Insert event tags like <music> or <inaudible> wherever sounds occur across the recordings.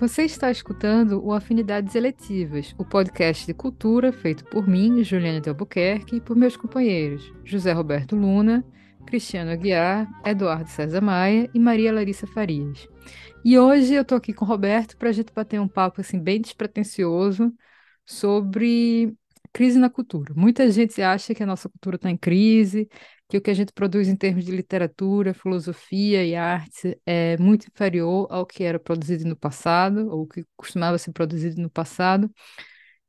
Você está escutando o Afinidades Eletivas, o podcast de cultura feito por mim, Juliana de Albuquerque, e por meus companheiros José Roberto Luna, Cristiano Aguiar, Eduardo César Maia e Maria Larissa Farias. E hoje eu estou aqui com o Roberto para a gente bater um papo assim bem despretensioso sobre crise na cultura. Muita gente acha que a nossa cultura está em crise, que o que a gente produz em termos de literatura, filosofia e arte é muito inferior ao que era produzido no passado, ou que costumava ser produzido no passado.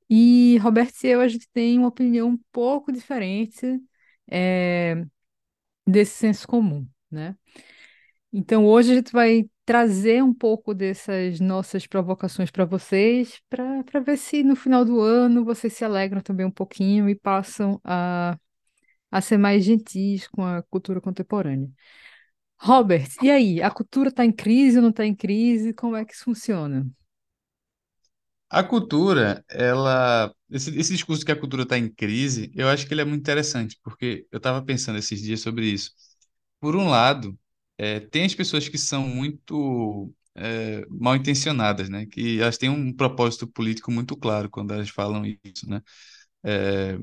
E Roberto e eu, a gente tem uma opinião um pouco diferente é, desse senso comum, né? Então, hoje a gente vai trazer um pouco dessas nossas provocações para vocês, para ver se no final do ano vocês se alegram também um pouquinho e passam a a ser mais gentis com a cultura contemporânea. Robert, e aí? A cultura está em crise ou não está em crise? Como é que isso funciona? A cultura, ela, esse, esse discurso que a cultura está em crise, eu acho que ele é muito interessante, porque eu estava pensando esses dias sobre isso. Por um lado, é, tem as pessoas que são muito é, mal intencionadas, né? Que elas têm um propósito político muito claro quando elas falam isso, né? É,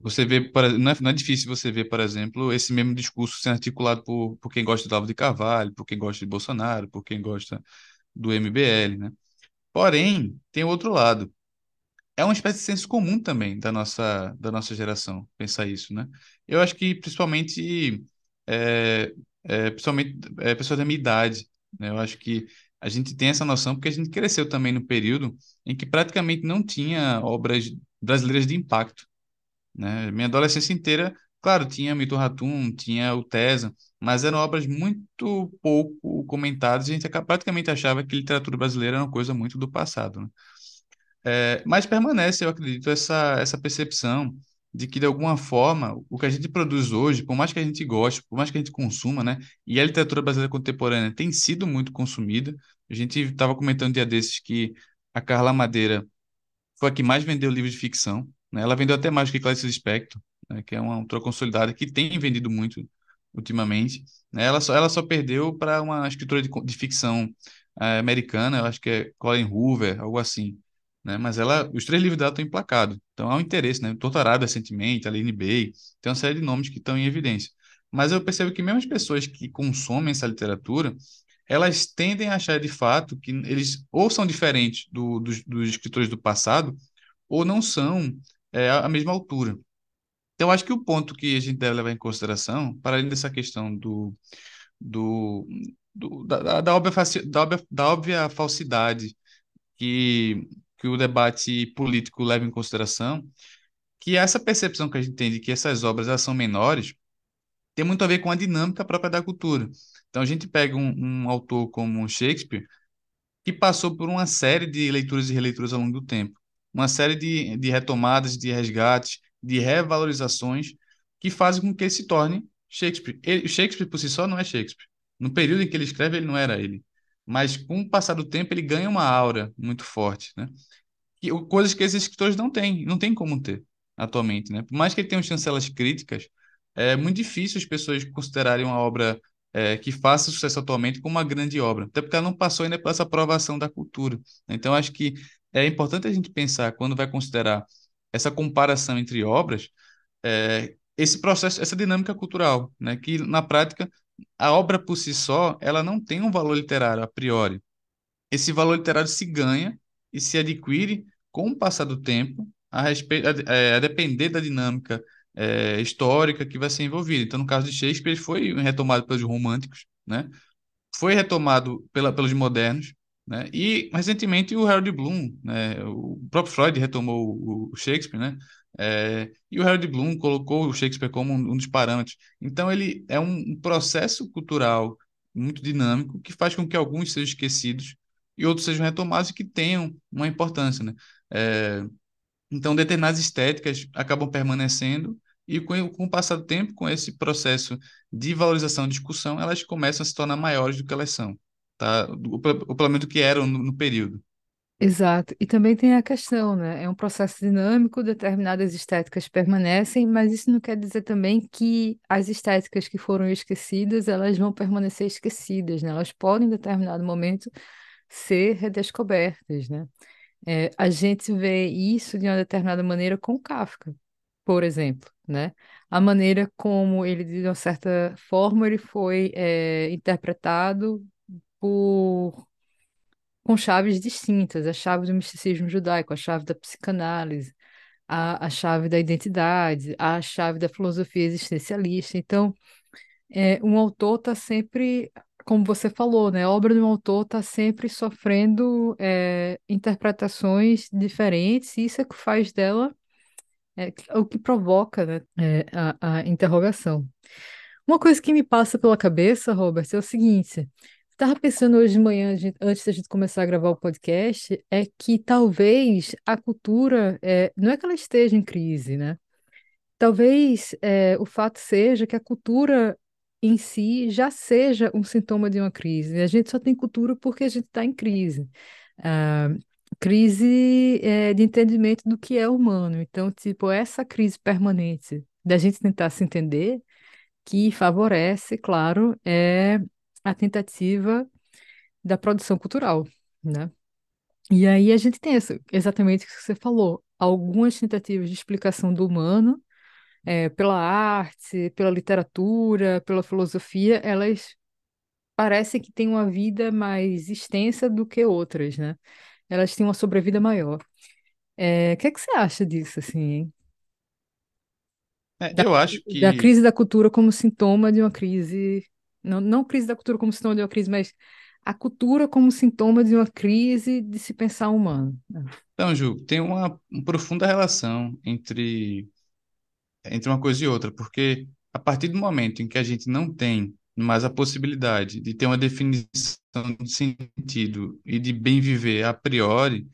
você vê, não é, não é difícil você ver, por exemplo, esse mesmo discurso sendo articulado por, por quem gosta do Olavo de Carvalho, por quem gosta de Bolsonaro, por quem gosta do MBL, né? Porém, tem outro lado. É uma espécie de senso comum também da nossa, da nossa geração, pensar isso, né? Eu acho que principalmente, é, é, principalmente é, pessoas da minha idade, né? Eu acho que a gente tem essa noção porque a gente cresceu também no período em que praticamente não tinha obras brasileiras de impacto né? Minha adolescência inteira, claro, tinha Milton Ratum, tinha o Tesa, mas eram obras muito pouco comentadas, e a gente praticamente achava que literatura brasileira era uma coisa muito do passado, né? É, mas permanece, eu acredito, essa, essa percepção de que, de alguma forma, o que a gente produz hoje, por mais que a gente goste, por mais que a gente consuma, né? E a literatura brasileira contemporânea tem sido muito consumida. A gente estava comentando um dia desses que a Carla Madeira foi a que mais vendeu livros de ficção, né? Ela vendeu até mais que Clarice Lispector, né? Que é uma autora consolidada que tem vendido muito ultimamente, né? Ela só, ela só perdeu para uma escritora de, de ficção eh, americana, eu acho que é Colin Hoover, algo assim, né? Mas ela, os três livros dela estão emplacados, então há um interesse, né? Torturado recentemente, Aline Bay, tem uma série de nomes que estão em evidência. Mas eu percebo que mesmo as pessoas que consomem essa literatura, elas tendem a achar de fato que eles ou são diferentes do, dos, dos escritores do passado, ou não são é, a mesma altura. Então, acho que o ponto que a gente deve levar em consideração, para além dessa questão do, do, do- da, da, óbvia, da, óbvia, da óbvia falsidade que, que o debate político leva em consideração, que essa percepção que a gente tem de que essas obras elas são menores tem muito a ver com a dinâmica própria da cultura. Então, a gente pega um, um autor como Shakespeare, que passou por uma série de leituras e releituras ao longo do tempo, uma série de, de retomadas, de resgates, de revalorizações que fazem com que ele se torne Shakespeare. Ele, Shakespeare por si só não é Shakespeare. No período em que ele escreve, ele não era ele. Mas com o passar do tempo, ele ganha uma aura muito forte, né? que, coisas que esses escritores não têm, não tem como ter atualmente, né? Por mais que ele tenha chancelas críticas, é muito difícil as pessoas considerarem uma obra é, que faça sucesso atualmente como uma grande obra, até porque ela não passou ainda por essa aprovação da cultura. Então, acho que é importante a gente pensar, quando vai considerar essa comparação entre obras, é, esse processo, essa dinâmica cultural, né? Que, na prática, a obra por si só, ela não tem um valor literário a priori, esse valor literário se ganha e se adquire com o passar do tempo, a, respeito, a, é, a depender da dinâmica é, histórica que vai ser envolvida. Então, no caso de Shakespeare, foi retomado pelos românticos, né? Foi retomado pela, pelos modernos, né? E recentemente o Harold Bloom, né? O próprio Freud retomou o, Shakespeare, né? É, e o Harold Bloom colocou o Shakespeare como um, um dos parâmetros. Então, ele é um, um processo cultural muito dinâmico que faz com que alguns sejam esquecidos e outros sejam retomados e que tenham uma importância, né? É, então, determinadas estéticas acabam permanecendo e com, com o passar do tempo, com esse processo de valorização e discussão, elas começam a se tornar maiores do que elas são, tá? O, o do que eram no, no período. Exato. E também tem a questão, né? É um processo dinâmico, determinadas estéticas permanecem, mas isso não quer dizer também que as estéticas que foram esquecidas, elas vão permanecer esquecidas, né? Elas podem, em determinado momento, ser redescobertas, né? É, a gente vê isso de uma determinada maneira com Kafka, por exemplo, né? A maneira como ele, de uma certa forma, ele foi é, interpretado por com chaves distintas, a chave do misticismo judaico, a chave da psicanálise, a, a chave da identidade, a chave da filosofia existencialista. Então, é, um autor está sempre, como você falou, né? A obra de um autor está sempre sofrendo é, interpretações diferentes, e isso é o que faz dela, é, o que provoca, né, é, a, a interrogação. Uma coisa que me passa pela cabeça, Robert, é o seguinte. Estava pensando hoje de manhã, antes da gente começar a gravar o podcast, é que talvez a cultura, é, não é que ela esteja em crise, né? Talvez é, o fato seja que a cultura em si já seja um sintoma de uma crise. A gente só tem cultura porque a gente está em crise. Ah, crise é, de entendimento do que é humano. Então, tipo, essa crise permanente da gente tentar se entender, que favorece, claro, é a tentativa da produção cultural, né? E aí a gente tem essa, exatamente o que você falou, algumas tentativas de explicação do humano é, pela arte, pela literatura, pela filosofia, elas parecem que têm uma vida mais extensa do que outras, né? Elas têm uma sobrevida maior. É, o que é que você acha disso, assim? É, Da, eu acho da que crise da cultura como sintoma de uma crise, não, não crise da cultura como sintoma de uma crise, mas a cultura como sintoma de uma crise de se pensar humano. Então, Ju, tem uma, uma profunda relação entre, entre uma coisa e outra, porque a partir do momento em que a gente não tem mais a possibilidade de ter uma definição de sentido e de bem viver a priori,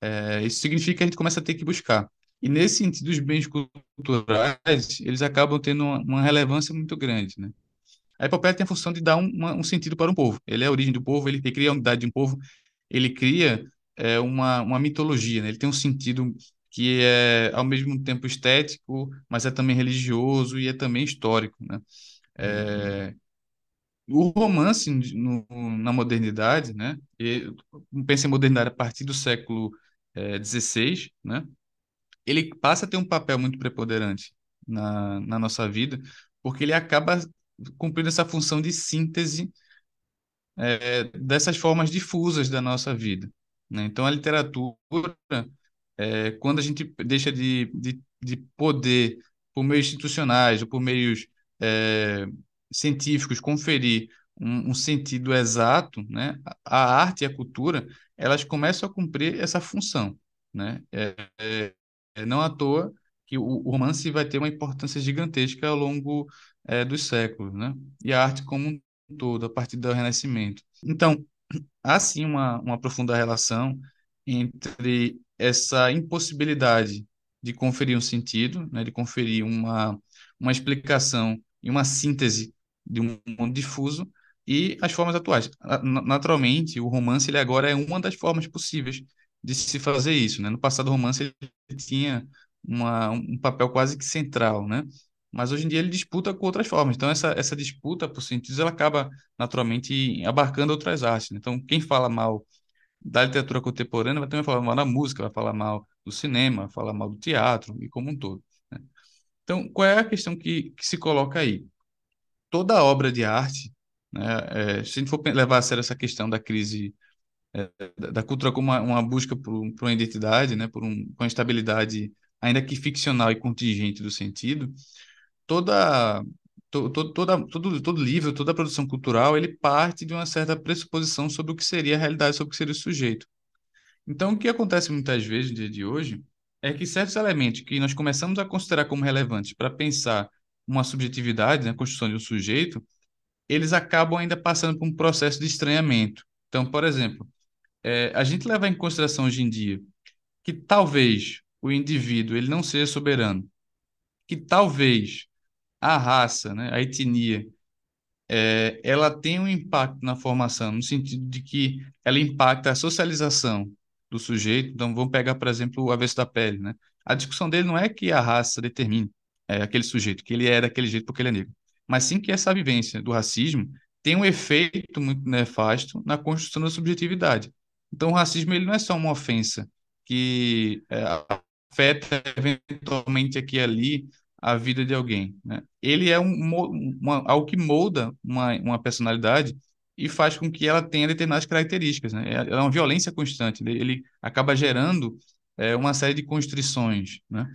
é, isso significa que a gente começa a ter que buscar. E nesse sentido, os bens culturais, eles acabam tendo uma, uma relevância muito grande, né? A epopeia tem a função de dar um, uma- um sentido para um povo. Ele é a origem do povo, ele, cria a unidade de um povo, ele cria é, uma, uma mitologia, né? Ele tem um sentido que é ao mesmo tempo estético, mas é também religioso e é também histórico, né? É, o romance no, na modernidade, né? Pensa em modernidade a partir do século é, XVI, né? Ele passa a ter um papel muito preponderante na, na nossa vida, porque ele acaba cumprindo essa função de síntese é, dessas formas difusas da nossa vida, né? Então, a literatura, é, quando a gente deixa de, de, de poder, por meios institucionais ou por meios é, científicos, conferir um, um sentido exato, né? A arte e a cultura, elas começam a cumprir essa função, né? É, é, é não à toa que o, o romance vai ter uma importância gigantesca ao longo é, dos séculos, né? E a arte como um todo, a partir do Renascimento. Então, há sim uma, uma profunda relação entre essa impossibilidade de conferir um sentido, né, de conferir uma, uma explicação e uma síntese de um mundo difuso e as formas atuais. Na- Naturalmente, o romance ele agora é uma das formas possíveis de se fazer isso, né? No passado, o romance ele tinha uma, um papel quase que central, né? Mas hoje em dia ele disputa com outras formas. Então, essa, essa disputa por sentidos ela acaba naturalmente abarcando outras artes. né? Então, quem fala mal da literatura contemporânea vai também falar mal da música, vai falar mal do cinema, vai falar mal do teatro e como um todo. né? Então, qual é a questão que, que se coloca aí? Toda obra de arte, né, é, se a gente for levar a sério essa questão da crise da, da cultura como uma, uma busca por, por uma identidade, né, por um, uma estabilidade, ainda que ficcional e contingente do sentido, toda to, to, toda todo todo livro, toda produção cultural, ele parte de uma certa pressuposição sobre o que seria a realidade, sobre o que seria o sujeito. Então, o que acontece muitas vezes no dia de hoje é que certos elementos que nós começamos a considerar como relevantes para pensar uma subjetividade, né, a construção de um sujeito, eles acabam ainda passando por um processo de estranhamento. Então, por exemplo, eh, a gente leva em consideração hoje em dia que talvez o indivíduo ele não seja soberano, que talvez a raça, né, a etnia, é, ela tem um impacto na formação, no sentido de que ela impacta a socialização do sujeito. Então, vamos pegar, por exemplo, o avesso da pele, né? A discussão dele não é que a raça determine é, aquele sujeito, que ele é daquele jeito porque ele é negro, mas sim que essa vivência do racismo, tem um efeito muito nefasto na construção da subjetividade. Então, o racismo ele não é só uma ofensa que é, afeta eventualmente aqui e ali a vida de alguém. Né? Ele é um, uma, algo que molda uma, uma personalidade e faz com que ela tenha determinadas características. Né? É, uma violência constante, ele acaba gerando é, uma série de constrições. Né?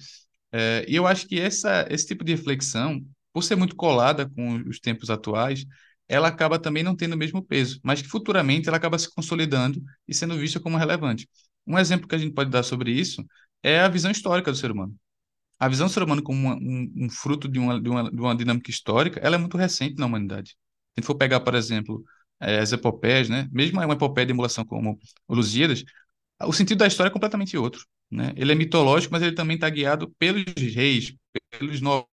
É, e eu acho que essa, esse tipo de reflexão, por ser muito colada com os tempos atuais, ela acaba também não tendo o mesmo peso, mas que futuramente ela acaba se consolidando e sendo vista como relevante. Um exemplo que a gente pode dar sobre isso é a visão histórica do ser humano. A visão do ser humano como uma, um, um, fruto de uma, de, uma, de uma dinâmica histórica, ela é muito recente na humanidade. Se a gente for pegar, por exemplo, é, as epopeias, né? mesmo uma epopeia de emulação como o Lusíadas, o sentido da história é completamente outro. Né? Ele é mitológico, mas ele também está guiado pelos reis, pelos nobres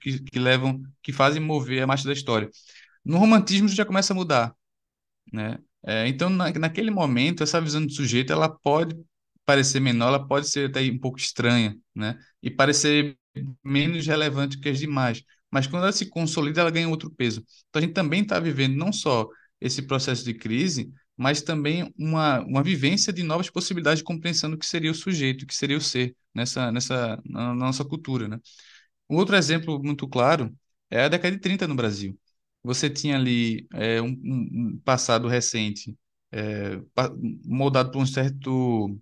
que, que levam, que fazem mover a marcha da história. No romantismo já começa a mudar, né? É, então, na, naquele momento, essa visão do sujeito, ela pode parecer menor, ela pode ser até um pouco estranha, né? E parecer menos relevante que as demais. Mas quando ela se consolida, ela ganha outro peso. Então, a gente também está vivendo não só esse processo de crise, mas também uma, uma vivência de novas possibilidades de compreensão do que seria o sujeito, que seria o ser nessa, nessa na nossa cultura, né? Um outro exemplo muito claro é a década de 30 no Brasil. Você tinha ali é, um, um, passado recente é, moldado por um certo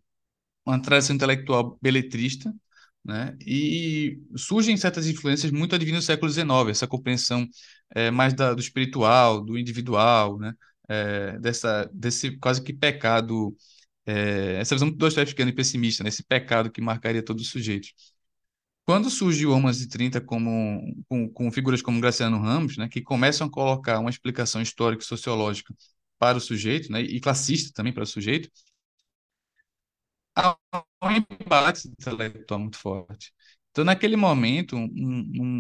uma tradição intelectual beletrista, né? E surgem certas influências muito advindas do século XIX, essa compreensão é, mais da, do espiritual, do individual, né? é, dessa, desse quase que pecado, é, essa visão dostoievskiana e pessimista, né? esse pecado que marcaria todos os sujeitos. Quando surge o Homens de 30 como, com, com figuras como Graciano Ramos, né, que começam a colocar uma explicação histórica e sociológica para o sujeito, né, e classista também para o sujeito, há um embate intelectual muito forte. Então, naquele momento, um,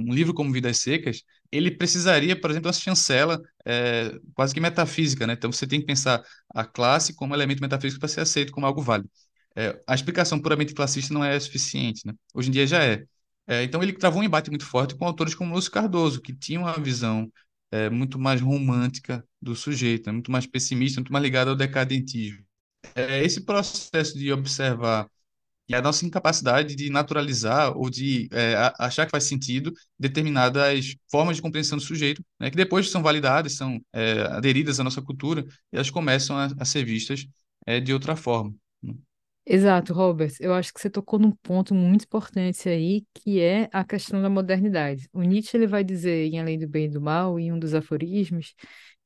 um, livro como Vidas Secas, ele precisaria, por exemplo, uma chancela é, quase que metafísica, né? Então, você tem que pensar a classe como elemento metafísico para ser aceito como algo válido. É, a explicação puramente classista não é suficiente, né? Hoje em dia já é. é. Então, ele travou um embate muito forte com autores como Lúcio Cardoso, que tinha uma visão é, muito mais romântica do sujeito, né? muito mais pessimista, muito mais ligada ao decadentismo. É, esse processo de observar e a nossa incapacidade de naturalizar ou de é, achar que faz sentido determinadas formas de compreensão do sujeito, né, que depois são validadas, são é, aderidas à nossa cultura, e elas começam a, a ser vistas é, de outra forma. Né? Exato, Robert. Eu acho que você tocou num ponto muito importante aí, que é a questão da modernidade. O Nietzsche ele vai dizer em Além do Bem e do Mal, em um dos aforismos,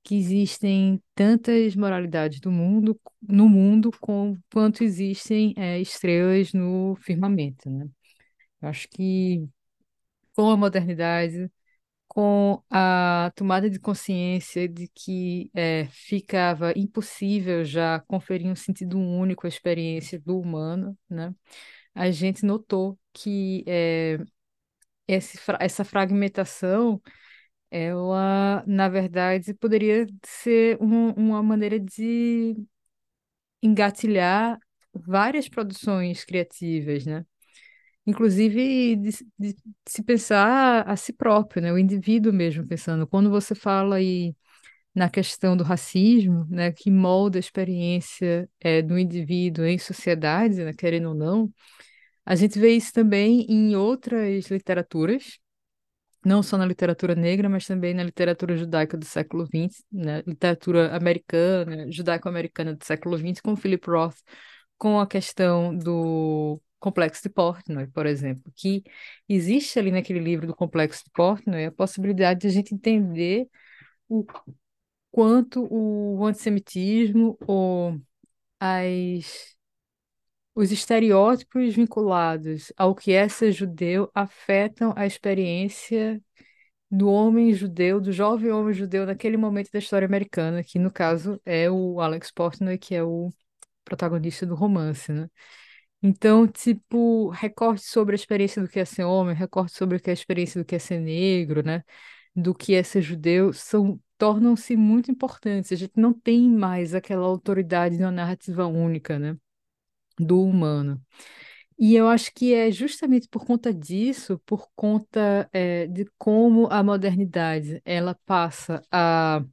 que existem tantas moralidades do mundo, no mundo com, quanto existem é, estrelas no firmamento, né? Eu acho que com a modernidade, com a tomada de consciência de que é, ficava impossível já conferir um sentido único à experiência do humano, né? A gente notou que é, esse, essa fragmentação ela, na verdade, poderia ser um- uma maneira de engatilhar várias produções criativas, né? Inclusive de, se de se pensar a si próprio, né? O indivíduo mesmo pensando. Quando você fala aí na questão do racismo, né, que molda a experiência é, do indivíduo em sociedade, né, querendo ou não, a gente vê isso também em outras literaturas, não só na literatura negra, mas também na literatura judaica do século XX, na literatura americana, judaico-americana do século XX, com Philip Roth, com a questão do Complexo de Portnoy, por exemplo, que existe ali naquele livro do Complexo de Portnoy a possibilidade de a gente entender o quanto o antissemitismo ou as os estereótipos vinculados ao que é ser judeu afetam a experiência do homem judeu, do jovem homem judeu naquele momento da história americana, que no caso é o Alex Portnoy, que é o protagonista do romance, né? Então, tipo, recorte sobre a experiência do que é ser homem, recorte sobre é a experiência do que é ser negro, né? Do que é ser judeu, são tornam-se muito importantes. A gente não tem mais aquela autoridade de uma narrativa única, né? Do humano. E eu acho que é justamente por conta disso, por conta é, de como a modernidade ela passa a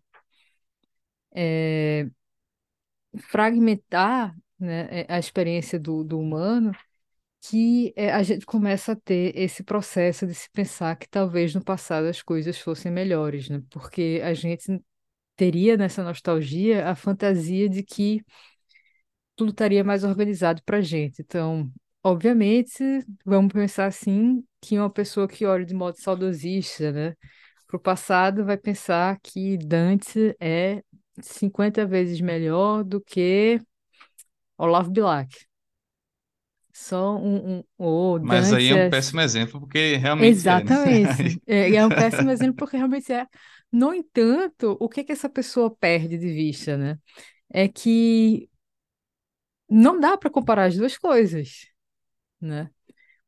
fragmentar, né, é, a experiência do, do humano, que é, a gente começa a ter esse processo de se pensar que talvez no passado as coisas fossem melhores, né? Porque a gente teria nessa nostalgia a fantasia de que tudo estaria mais organizado para a gente. Então, obviamente, vamos pensar assim que uma pessoa que olha de modo saudosista, né, para o passado, vai pensar que Dante é 50 vezes melhor do que Olavo Bilac. Só um, um o Mas aí é um é péssimo exemplo, porque realmente é, né? exatamente. <laughs> É, é um péssimo exemplo porque realmente é. No entanto, o que que essa pessoa perde de vista, né? É que não dá para comparar as duas coisas, né?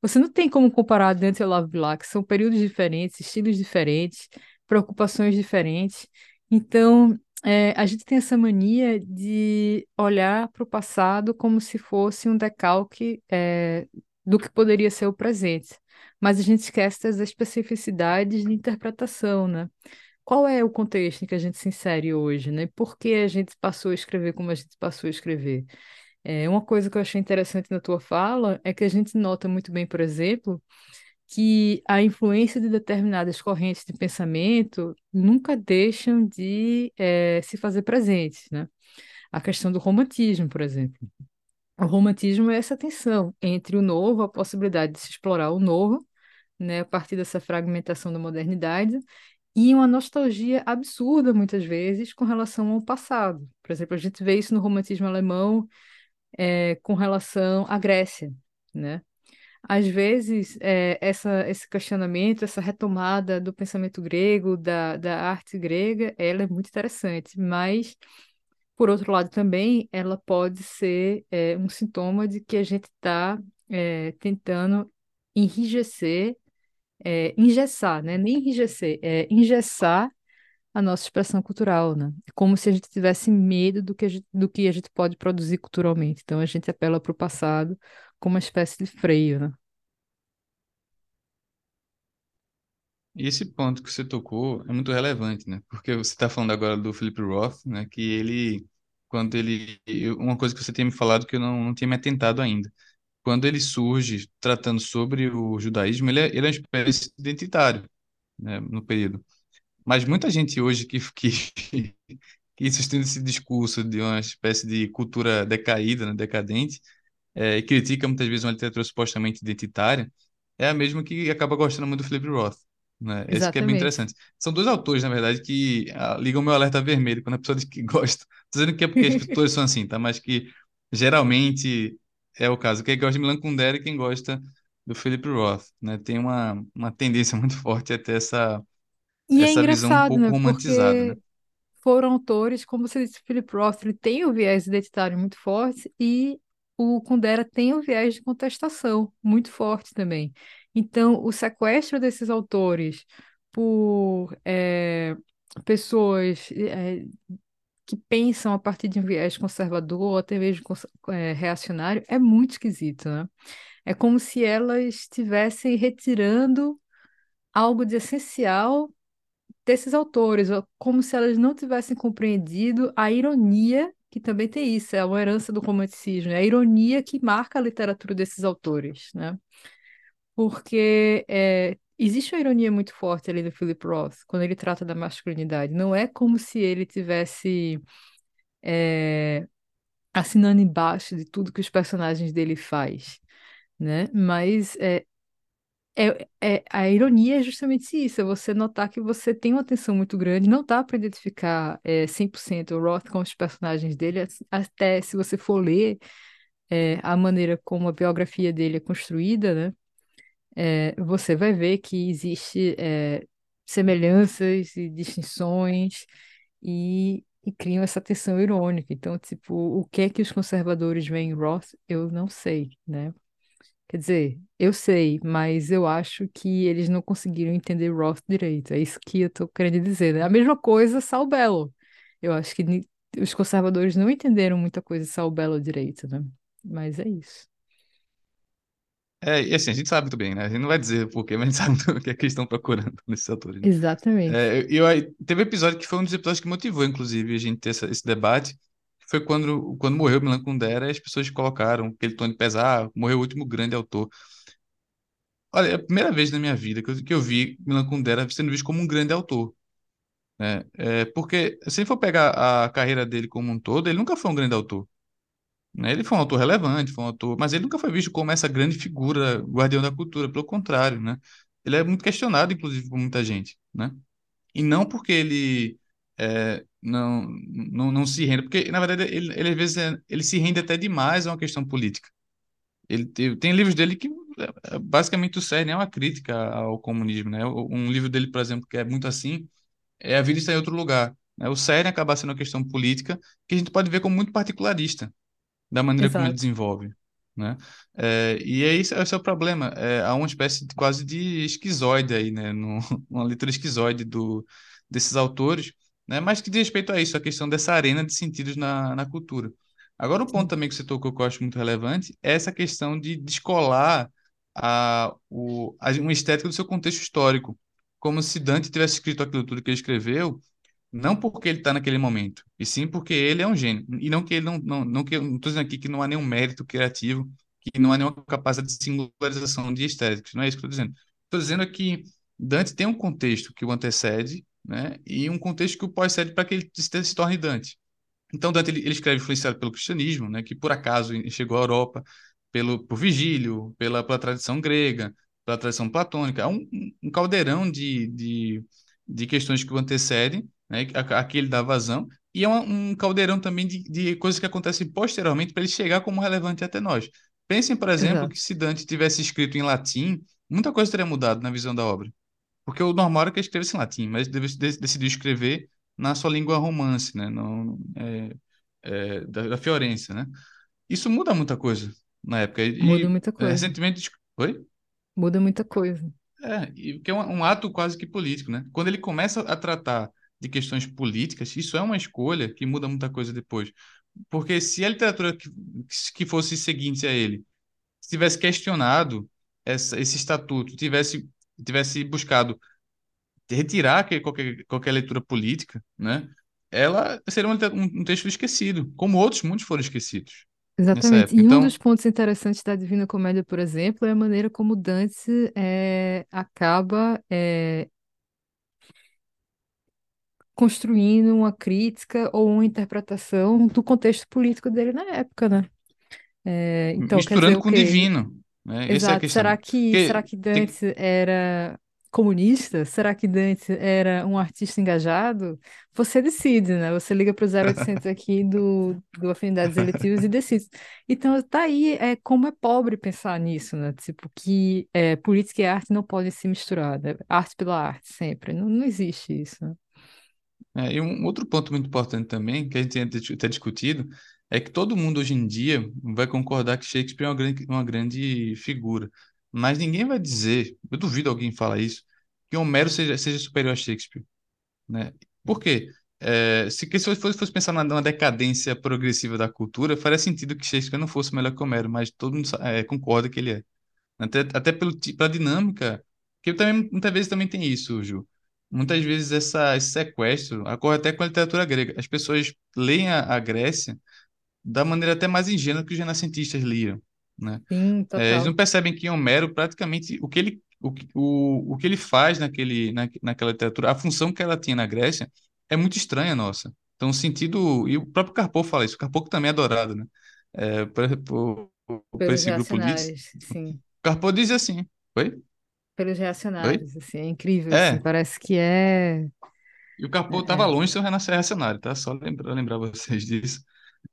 Você não tem como comparar Dante e Olavo Bilac, são períodos diferentes, estilos diferentes, preocupações diferentes. Então, é, a gente tem essa mania de olhar para o passado como se fosse um decalque, é, do que poderia ser o presente. Mas a gente esquece das especificidades de interpretação, né? Qual é o contexto em que a gente se insere hoje, né? Por que a gente passou a escrever como a gente passou a escrever? É, uma coisa que eu achei interessante na tua fala é que a gente nota muito bem, por exemplo, que a influência de determinadas correntes de pensamento nunca deixam de eh, se fazer presentes, né? A questão do romantismo, por exemplo. O romantismo é essa tensão entre o novo, a possibilidade de se explorar o novo, né, a partir dessa fragmentação da modernidade, e uma nostalgia absurda, muitas vezes, com relação ao passado. Por exemplo, a gente vê isso no romantismo alemão é, com relação à Grécia, né? Às vezes, é, essa, esse questionamento, essa retomada do pensamento grego, da, da arte grega, ela é muito interessante, mas, por outro lado, também ela pode ser é, um sintoma de que a gente está tentando enrijecer, engessar, né? Nem enrijecer, é engessar a nossa expressão cultural, né? É Como se a gente tivesse medo do que a gente, do que a gente pode produzir culturalmente. Então a gente apela para o passado como uma espécie de freio, né? E esse ponto que você tocou é muito relevante, né? Porque você está falando agora do Philip Roth, né? Que ele, quando ele, uma coisa que você tinha me falado que eu não, não tinha me atentado ainda. Quando ele surge tratando sobre o judaísmo, ele é, ele é uma espécie de identitário, né? No período. Mas muita gente hoje que, que, <laughs> que sustenta esse discurso de uma espécie de cultura decaída, né? Decadente, é, e critica muitas vezes uma literatura supostamente identitária, é a mesma que acaba gostando muito do Philip Roth, né? Esse que é bem interessante. São dois autores, na verdade, que ah, ligam meu alerta vermelho quando a pessoa diz que <laughs> gosta. Tô dizendo que é porque as <laughs> escritores são assim, tá? Mas que geralmente é o caso. Quem gosta de Milan Kundera e quem gosta do Philip Roth, né? Tem uma, uma tendência muito forte a ter essa, E é essa visão um engraçado, pouco né? romantizada, né? Porque foram autores, como você disse, Philip Roth, ele tem o viés identitário muito forte e o Kundera tem o viés de contestação muito forte também. Então, o sequestro desses autores por eh, pessoas eh, que pensam a partir de um viés conservador ou até mesmo eh, reacionário é muito esquisito, né? É como se elas estivessem retirando algo de essencial desses autores, como se elas não tivessem compreendido a ironia, que também tem isso, é uma herança do romanticismo, é a ironia que marca a literatura desses autores, né? Porque é, existe uma ironia muito forte ali do Philip Roth, quando ele trata da masculinidade. Não é como se ele tivesse é, assinando embaixo de tudo que os personagens dele faz, né? Mas é, É, é, a ironia é justamente isso, é você notar que você tem uma atenção muito grande, não dá para identificar é, 100% o Roth com os personagens dele, até se você for ler é, a maneira como a biografia dele é construída, né, é, você vai ver que existe é, semelhanças e distinções e, e criam essa tensão irônica. Então, tipo, o que é que os conservadores veem em Roth, eu não sei, né? Quer dizer, eu sei, mas eu acho que eles não conseguiram entender Roth direito. É isso que eu tô querendo dizer, né? A mesma coisa, Saul Bellow. Eu acho que os conservadores não entenderam muita coisa de Saul Bellow direito, né? Mas é isso. É, e assim, a gente sabe muito bem, né? A gente não vai dizer porquê, mas a gente <laughs> sabe o que é que eles estão procurando nesses autores. né? Exatamente. É, eu, eu- teve um episódio que foi um dos episódios que motivou, inclusive, a gente ter essa- esse debate, foi quando, quando morreu Milan Kundera, as pessoas colocaram aquele tom de pesar, ah, morreu o último grande autor. Olha, é a primeira vez na minha vida que eu, que eu vi Milan Kundera sendo visto como um grande autor, né? É, porque, se for pegar a carreira dele como um todo, ele nunca foi um grande autor, né? Ele foi um autor relevante, foi um autor, mas ele nunca foi visto como essa grande figura, guardião da cultura, pelo contrário, né? Ele é muito questionado, inclusive, por muita gente, né? E não porque ele é, não, não, não se rende, porque, na verdade, ele, ele às vezes é- ele se rende até demais a uma questão política. Ele tem, tem livros dele que é, é, basicamente o cerne é uma crítica ao comunismo, né? Um livro dele, por exemplo, que é muito assim, é A Vida Está em Outro Lugar. né? O cerne acaba sendo uma questão política que a gente pode ver como muito particularista da maneira como ele Exato. desenvolve, né? É, e é esse, esse é o problema. É, há uma espécie de, quase de esquizoide aí, né? <laughs> No, uma leitura esquizoide do, desses autores, né? Mas que diz respeito a isso, a questão dessa arena de sentidos na, na cultura. Agora, o ponto também que você tocou que eu acho muito relevante é essa questão de descolar a, o, a, uma estética do seu contexto histórico. Como se Dante tivesse escrito aquilo tudo que ele escreveu não porque ele está naquele momento, e sim porque ele é um gênio. E não que ele não, não, não que não estou dizendo aqui que não há nenhum mérito criativo, que não há nenhuma capacidade de singularização de estéticos. Não é isso que eu estou dizendo. Estou dizendo que Dante tem um contexto que o antecede, né, e um contexto que o pós-cede para que ele se, torne Dante. Então, Dante ele, ele escreve influenciado pelo cristianismo, né, que por acaso chegou à Europa, pelo, por Vigílio, pela, pela tradição grega, pela tradição platônica. Há um, um caldeirão de, de, de questões que o antecedem, né, a, a que ele dá vazão, e é um, um caldeirão também de, de coisas que acontecem posteriormente para ele chegar como relevante até nós. Pensem, por exemplo, Exato. que se Dante tivesse escrito em latim, muita coisa teria mudado na visão da obra. Porque o normal era que ele escrevesse em latim, mas decidiu escrever na sua língua romance, né? No, é, é, da, da Fiorença, né? Isso muda muita coisa na época. Muda E, muita e coisa. recentemente. Oi? Muda muita coisa. É, e que é um, um ato quase que político, né? Quando ele começa a tratar de questões políticas, isso é uma escolha que muda muita coisa depois. Porque se a literatura que, que fosse seguinte a ele tivesse questionado essa, esse estatuto, tivesse, tivesse buscado retirar que- qualquer, qualquer leitura política, né? Ela seria um, um texto esquecido, como outros muitos foram esquecidos Exatamente. E um Então, dos pontos interessantes da Divina Comédia, por exemplo, é a maneira como Dante eh, acaba eh, construindo uma crítica ou uma interpretação do contexto político dele na época, né? Eh, então, quer dizer misturando o com o divino, né? É Exato. Será questão. que, será Porque que tem, Dante era comunista? Será que Dante era um artista engajado? Você decide, né? Você liga para o 0800 aqui do, do Afinidades Eletivas e decide. Então, tá aí é, como é pobre pensar nisso, né? Tipo, que é, política e arte não podem se misturar, né? Arte pela arte, sempre. Não, não existe isso, né? É, e um outro ponto muito importante também, que a gente tem até discutido, é que todo mundo hoje em dia vai concordar que Shakespeare é uma grande, uma grande figura. Mas ninguém vai dizer, eu duvido alguém falar isso, que Homero seja, seja superior a Shakespeare, né? Por quê? É, se, se fosse, fosse pensar na decadência progressiva da cultura, faria sentido que Shakespeare não fosse melhor que Homero, mas todo mundo é, concorda que ele é. Até, até pelo, pela dinâmica, que também, muitas vezes também tem isso, Ju. Muitas vezes essa, esse sequestro ocorre até com a literatura grega. As pessoas leem a, a Grécia da maneira até mais ingênua que os renascentistas liam, né? Sim, É, eles não percebem que Homero, praticamente, o que ele, o, que- o, o que ele faz naquele, na, naquela literatura, a função que ela tinha na Grécia, é muito estranha, nossa. Então, o sentido... E o próprio Carpo fala isso. O Carpo também é adorado, né? É, por, por, esse grupo reacionários, sim. Carpo diz assim... Oi? Pelos Oi? reacionários, assim, é incrível, assim, É, parece que é... e o Carpo estava é, longe de ser um reacionário, tá? Só lembrar, lembrar vocês disso.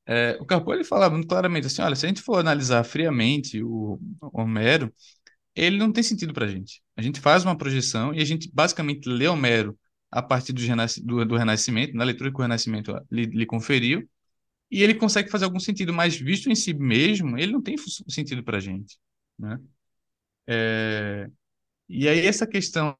É, o Carpo ele fala muito claramente assim, olha, se a gente for analisar friamente o Homero, ele não tem sentido para a gente. A gente faz uma projeção e a gente basicamente lê Homero a partir do, do, do Renascimento, na leitura que o Renascimento lhe, lhe conferiu, e ele consegue fazer algum sentido, mas visto em si mesmo, ele não tem sentido para a gente, né? É, e aí essa questão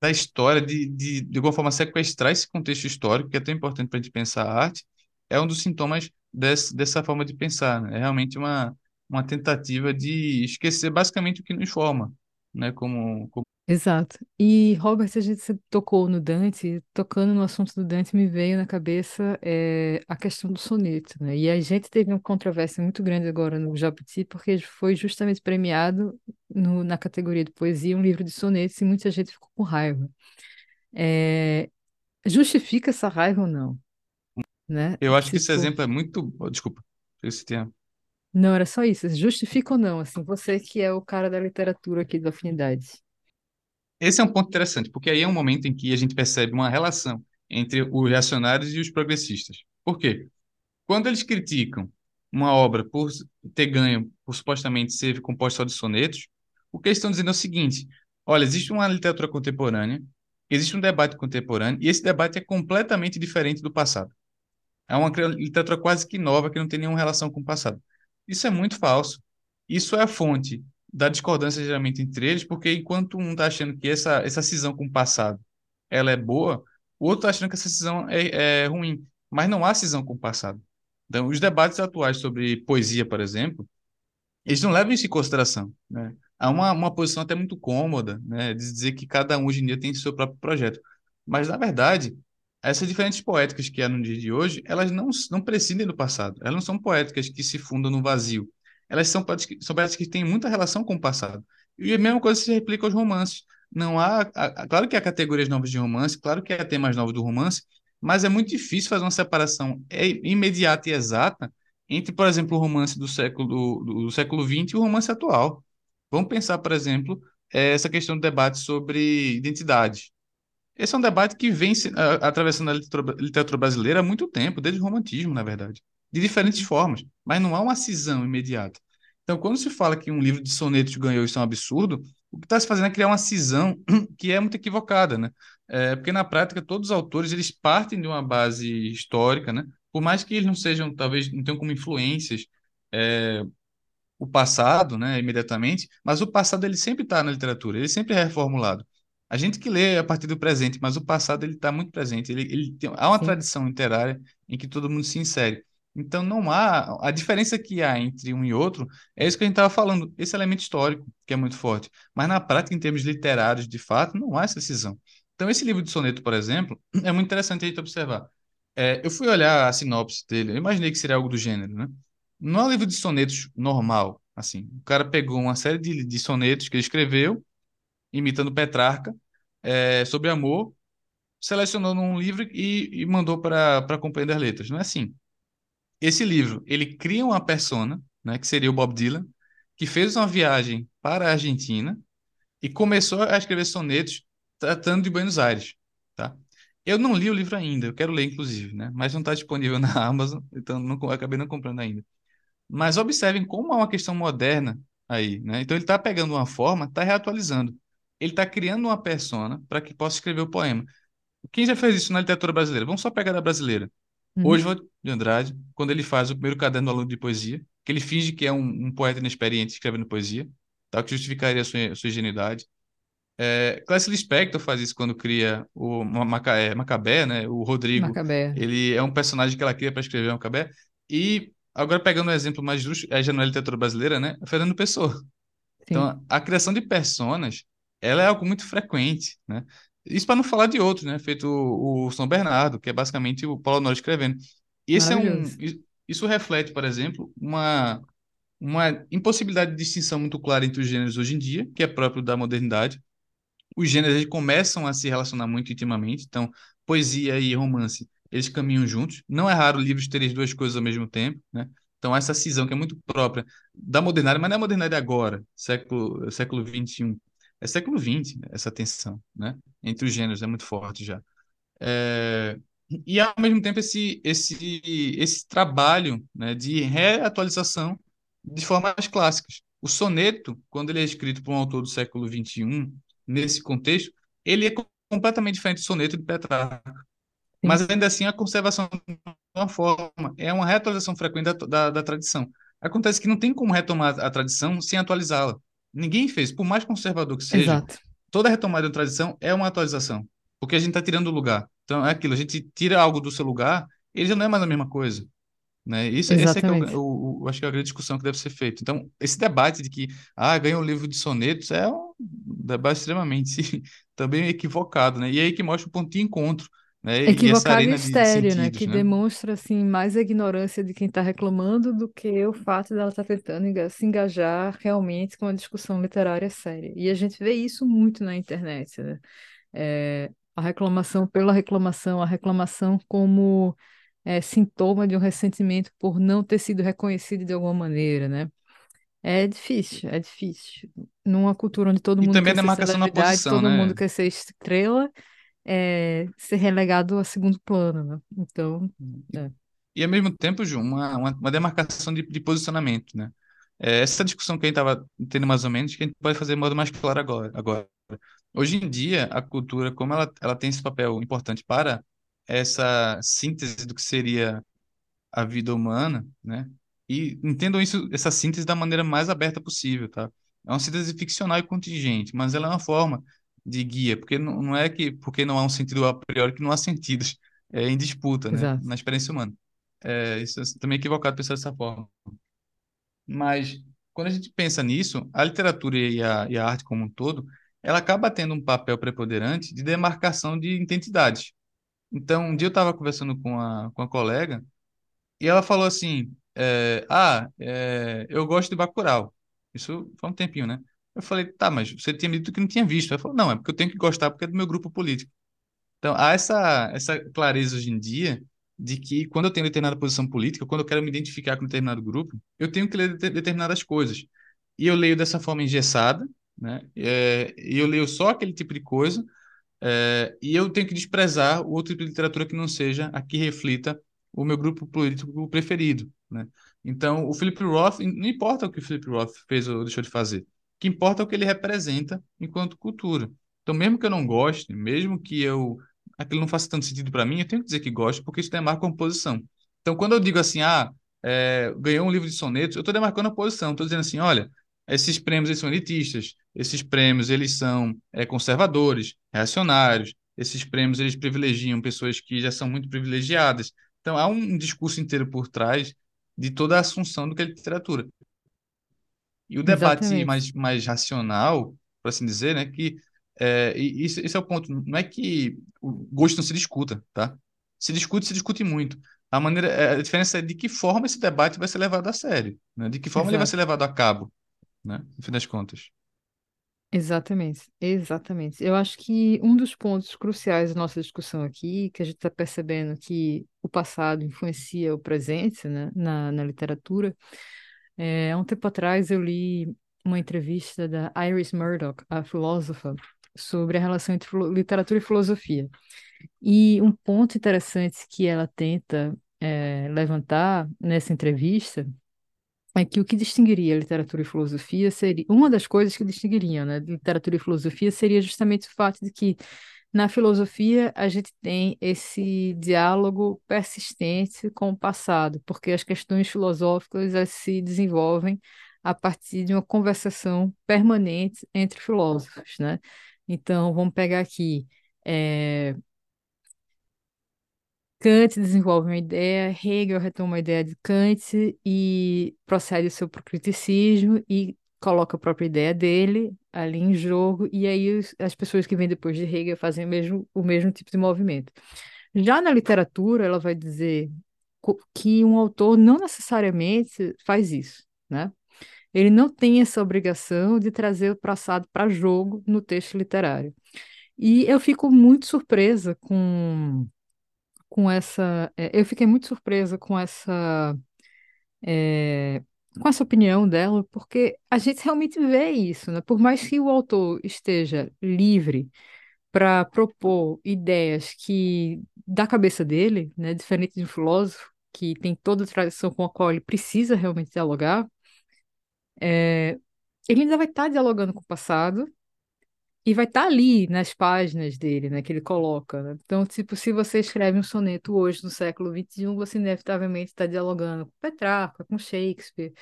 da história, de, de, de alguma forma sequestrar esse contexto histórico, que é tão importante para a gente pensar a arte, é um dos sintomas desse, dessa forma de pensar. Né? É realmente uma, uma tentativa de esquecer basicamente o que nos forma, né? Como, como... Exato. E, Robert, a gente tocou no Dante, tocando no assunto do Dante, me veio na cabeça é, a questão do soneto, né? E a gente teve uma controvérsia muito grande agora no Jabuti, porque foi justamente premiado no, na categoria de poesia um livro de sonetos e muita gente ficou com raiva. É, justifica essa raiva ou não? Né? Eu acho que esse Tipo, exemplo é muito. desculpa, esse tem. não era só isso, justifica ou não? Assim, você que é o cara da literatura aqui do Afinidade. Esse é um ponto interessante, porque aí é um momento em que a gente percebe uma relação entre os reacionários e os progressistas. Por quê? Quando eles criticam uma obra por ter ganho, por supostamente ser composta só de sonetos, o que eles estão dizendo é o seguinte: olha, existe uma literatura contemporânea, existe um debate contemporâneo, e esse debate é completamente diferente do passado. É uma literatura quase que nova, que não tem nenhuma relação com o passado. Isso é muito falso. Isso é a fonte da discordância geralmente entre eles, porque enquanto um está achando que essa, essa cisão com o passado ela é boa, o outro está achando que essa cisão é, é ruim. Mas não há cisão com o passado. Então, os debates atuais sobre poesia, por exemplo, eles não levam isso em consideração, né? Há uma, uma posição até muito cômoda, né, de dizer que cada um hoje em dia tem seu próprio projeto. Mas, na verdade, essas diferentes poéticas que há no dia de hoje, elas não, não prescindem do passado. Elas não são poéticas que se fundam no vazio. Elas são poéticas, que- são poéticas que têm muita relação com o passado. E a mesma coisa se replica aos romances. Não há, há- claro que há categorias novas de romance, claro que há temas novos do romance, mas é muito difícil fazer uma separação é, imediata e exata entre, por exemplo, o romance do século, do, do século XX e o romance atual. Vamos pensar, por exemplo, eh, essa questão do debate sobre identidade. Esse é um debate que vem a- atravessando a literatura, literatura brasileira há muito tempo, desde o romantismo, na verdade, de diferentes formas, mas não há uma cisão imediata. Então, quando se fala que um livro de sonetos ganhou isso é um absurdo, o que está se fazendo é criar uma cisão <clears throat> que é muito equivocada, né? É, porque na prática todos os autores eles partem de uma base histórica, né? Por mais que eles não sejam, talvez, não tenham como influências é, o passado, né, imediatamente, mas o passado ele sempre está na literatura, ele sempre é reformulado. A gente que lê a partir do presente, mas o passado ele está muito presente. Ele, ele tem, há uma Sim, tradição literária em que todo mundo se insere. Então não há a diferença que há entre um e outro é isso que a gente estava falando, esse elemento histórico que é muito forte. Mas na prática, em termos literários, de fato, não há essa cisão. Então esse livro de soneto, por exemplo, é muito interessante a gente observar. É, eu fui olhar a sinopse dele, eu imaginei que seria algo do gênero, né? Não é um livro de sonetos normal, assim. O cara pegou uma série de, de sonetos que ele escreveu, imitando Petrarca, é, sobre amor, selecionou num livro e, e mandou para Companhia das Letras. Não é assim. Esse livro, ele cria uma persona, né, que seria o Bob Dylan, que fez uma viagem para a Argentina e começou a escrever sonetos tratando de Buenos Aires, tá? Eu não li o livro ainda, eu quero ler, inclusive, né? Mas não está disponível <laughs> na Amazon, então não, acabei não comprando ainda. Mas observem como há uma questão moderna aí, né? Então ele está pegando uma forma, está reatualizando. Ele está criando uma persona para que possa escrever o poema. Quem já fez isso na literatura brasileira? Vamos só pegar da brasileira. uhum, Oswald de Andrade, quando ele faz o primeiro caderno do aluno de poesia, que ele finge que é um, um poeta inexperiente escrevendo poesia, tal, que justificaria a sua, sua ingenuidade. É, Clarice Lispector faz isso quando cria o é, Macabé, né? O Rodrigo, Macabé. ele é um personagem que ela cria para escrever Macabé. E agora pegando um exemplo mais justo, é já é literatura brasileira, né? Fernando Pessoa. Sim, Então, a criação de personas, ela é algo muito frequente, né? Isso para não falar de outros, né? Feito o, o São Bernardo, que é basicamente o Paulo Honório escrevendo. Esse é um, isso reflete, por exemplo, uma uma impossibilidade de distinção muito clara entre os gêneros hoje em dia, que é próprio da modernidade os gêneros eles começam a se relacionar muito intimamente, então poesia e romance eles caminham juntos. Não é raro livros terem as duas coisas ao mesmo tempo, né? Então essa cisão que é muito própria da modernidade, mas não é modernidade agora, século século 21, é século 20 essa tensão, né? Entre os gêneros é muito forte já. É, E ao mesmo tempo esse esse esse trabalho, né, de reatualização de formas clássicas. O soneto, quando ele é escrito por um autor do século 21, nesse contexto, ele é completamente diferente do soneto de Petrarca. Mas ainda assim a conservação de uma forma é uma reatualização frequente da, da, da tradição. Acontece que não tem como retomar a tradição sem atualizá-la. Ninguém fez, por mais conservador que seja, exato. toda retomada de uma tradição é uma atualização, porque a gente está tirando o lugar. Então é aquilo, a gente tira algo do seu lugar, ele já não é mais a mesma coisa. Né? Isso, esse é que é o, o- acho que é a grande discussão que deve ser feita. Então, esse debate de que ah, ganha um livro de sonetos é um debate extremamente <laughs> também equivocado, né? E é aí que mostra o ponto de encontro, né? E Equivocado e de estéreo, né? Que né? demonstra, assim, mais a ignorância de quem está reclamando do que o fato dela estar tentando enga- se engajar realmente com a discussão literária séria. E a gente vê isso muito na internet, né? É, a reclamação pela reclamação, a reclamação como é, sintoma de um ressentimento por não ter sido reconhecido de alguma maneira, né? É difícil, é difícil. Numa cultura onde todo E mundo também a quer ser demarcação na celebridade, posição, todo mundo né? quer ser estrela, é, ser relegado a segundo plano, né? Então, é, E ao mesmo tempo, Ju, uma, uma, uma demarcação de, de posicionamento, né? É, essa discussão que a gente estava tendo mais ou menos, que a gente pode fazer de modo mais claro agora. agora. Hoje em dia, a cultura, como ela, ela tem esse papel importante para essa síntese do que seria a vida humana, né? E entendam isso, essa síntese da maneira mais aberta possível, tá? É uma síntese ficcional e contingente, mas ela é uma forma de guia, porque não, não é que porque não há um sentido a priori que não há sentidos <laughs> é, em disputa, né? exato, Na experiência humana. É, isso é também é equivocado pensar dessa forma. Mas quando a gente pensa nisso, a literatura e a, e a arte como um todo, ela acaba tendo um papel preponderante de demarcação de identidades. Então, um dia eu estava conversando com a, com a colega e ela falou assim, é, ah, é, eu gosto de Bacurau. Isso foi um tempinho, né? Eu falei, tá, mas você tinha me dito que não tinha visto. Ela falou, não, é porque eu tenho que gostar porque é do meu grupo político. Então, há essa, essa clareza hoje em dia de que quando eu tenho determinada posição política, quando eu quero me identificar com determinado grupo, eu tenho que ler de- determinadas coisas. E eu leio dessa forma engessada, né? É, eu leio só aquele tipo de coisa, é, e eu tenho que desprezar o outro tipo de literatura que não seja a que reflita o meu grupo político preferido, né? Então, o Philip Roth, não importa o que o Philip Roth fez ou deixou de fazer, que importa é o que ele representa enquanto cultura. Então, mesmo que eu não goste, mesmo que eu aquilo não faça tanto sentido para mim, eu tenho que dizer que gosto, porque isso demarca uma posição. Então, quando eu digo assim, ah, é, ganhou um livro de sonetos, eu estou demarcando a posição, estou dizendo assim, olha, esses prêmios eles são elitistas, esses prêmios eles são é, conservadores, reacionários, esses prêmios eles privilegiam pessoas que já são muito privilegiadas. Então, há um discurso inteiro por trás de toda a assunção do que é literatura. E o debate exatamente, mais, mais racional, por assim dizer, né, que é, isso, esse é o ponto. Não é que o gosto não se discuta, tá? Se discute, se discute muito. A maneira, é, a diferença é de que forma esse debate vai ser levado a sério, né? De que forma ele vai ser exato. levado a cabo, né? No fim das contas. Exatamente, exatamente. Eu acho que um dos pontos cruciais da nossa discussão aqui, que a gente está percebendo que o passado influencia o presente, né, na, na literatura, é, há um tempo atrás eu li uma entrevista da Iris Murdoch, a filósofa, sobre a relação entre literatura e filosofia. E um ponto interessante que ela tenta, é, levantar nessa entrevista é que o que distinguiria literatura e filosofia seria uma das coisas que distinguiriam, né, literatura e filosofia seria justamente o fato de que na filosofia a gente tem esse diálogo persistente com o passado, porque as questões filosóficas elas se desenvolvem a partir de uma conversação permanente entre filósofos, né? Então, vamos pegar aqui. eh, Kant desenvolve uma ideia, Hegel retoma a ideia de Kant e procede o seu criticismo e coloca a própria ideia dele ali em jogo, e aí as pessoas que vêm depois de Hegel fazem o mesmo, o mesmo tipo de movimento. Já na literatura, ela vai dizer que um autor não necessariamente faz isso, né? Ele não tem essa obrigação de trazer o passado para jogo no texto literário. E eu fico muito surpresa com com essa. é, eu fiquei muito surpresa com essa, é, com essa opinião dela, porque a gente realmente vê isso, né? Por mais que o autor esteja livre para propor ideias que da cabeça dele, né, diferente de um filósofo que tem toda a tradição com a qual ele precisa realmente dialogar, é, ele ainda vai estar dialogando com o passado E vai estar ali nas páginas dele, né, que ele coloca, né? Então, tipo, se você escreve um soneto hoje, no século XXI, você inevitavelmente está dialogando com Petrarca, com Shakespeare,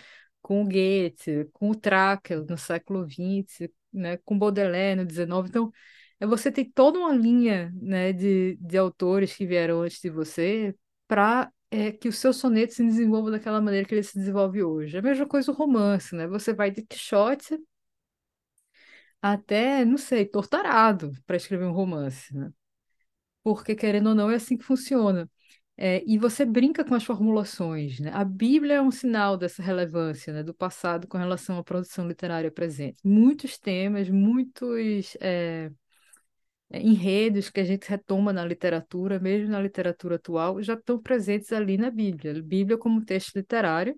com Goethe, com o Trakl, no século XX, né, com Baudelaire, no XIX. Então, é, você tem toda uma linha, né, de, de autores que vieram antes de você para é que o seu soneto se desenvolva daquela maneira que ele se desenvolve hoje. A mesma coisa o romance, né? Você vai de Quixote até, não sei, Tortarado para escrever um romance, né? Porque, querendo ou não, é assim que funciona. É, e você brinca com as formulações, né? A Bíblia é um sinal dessa relevância, né, do passado com relação à produção literária presente. Muitos temas, muitos é, é, enredos que a gente retoma na literatura, mesmo na literatura atual, já estão presentes ali na Bíblia. Bíblia como texto literário,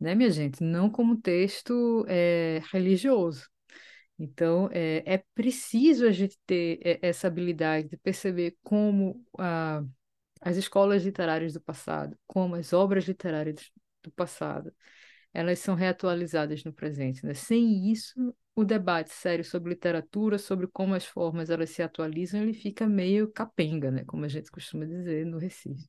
né, minha gente? Não como texto é, religioso. Então, é, é preciso a gente ter é, essa habilidade de perceber como a, as escolas literárias do passado, como as obras literárias do passado, elas são reatualizadas no presente. Né? Sem isso, o debate sério sobre literatura, sobre como as formas elas se atualizam, ele fica meio capenga, né? como a gente costuma dizer no Recife.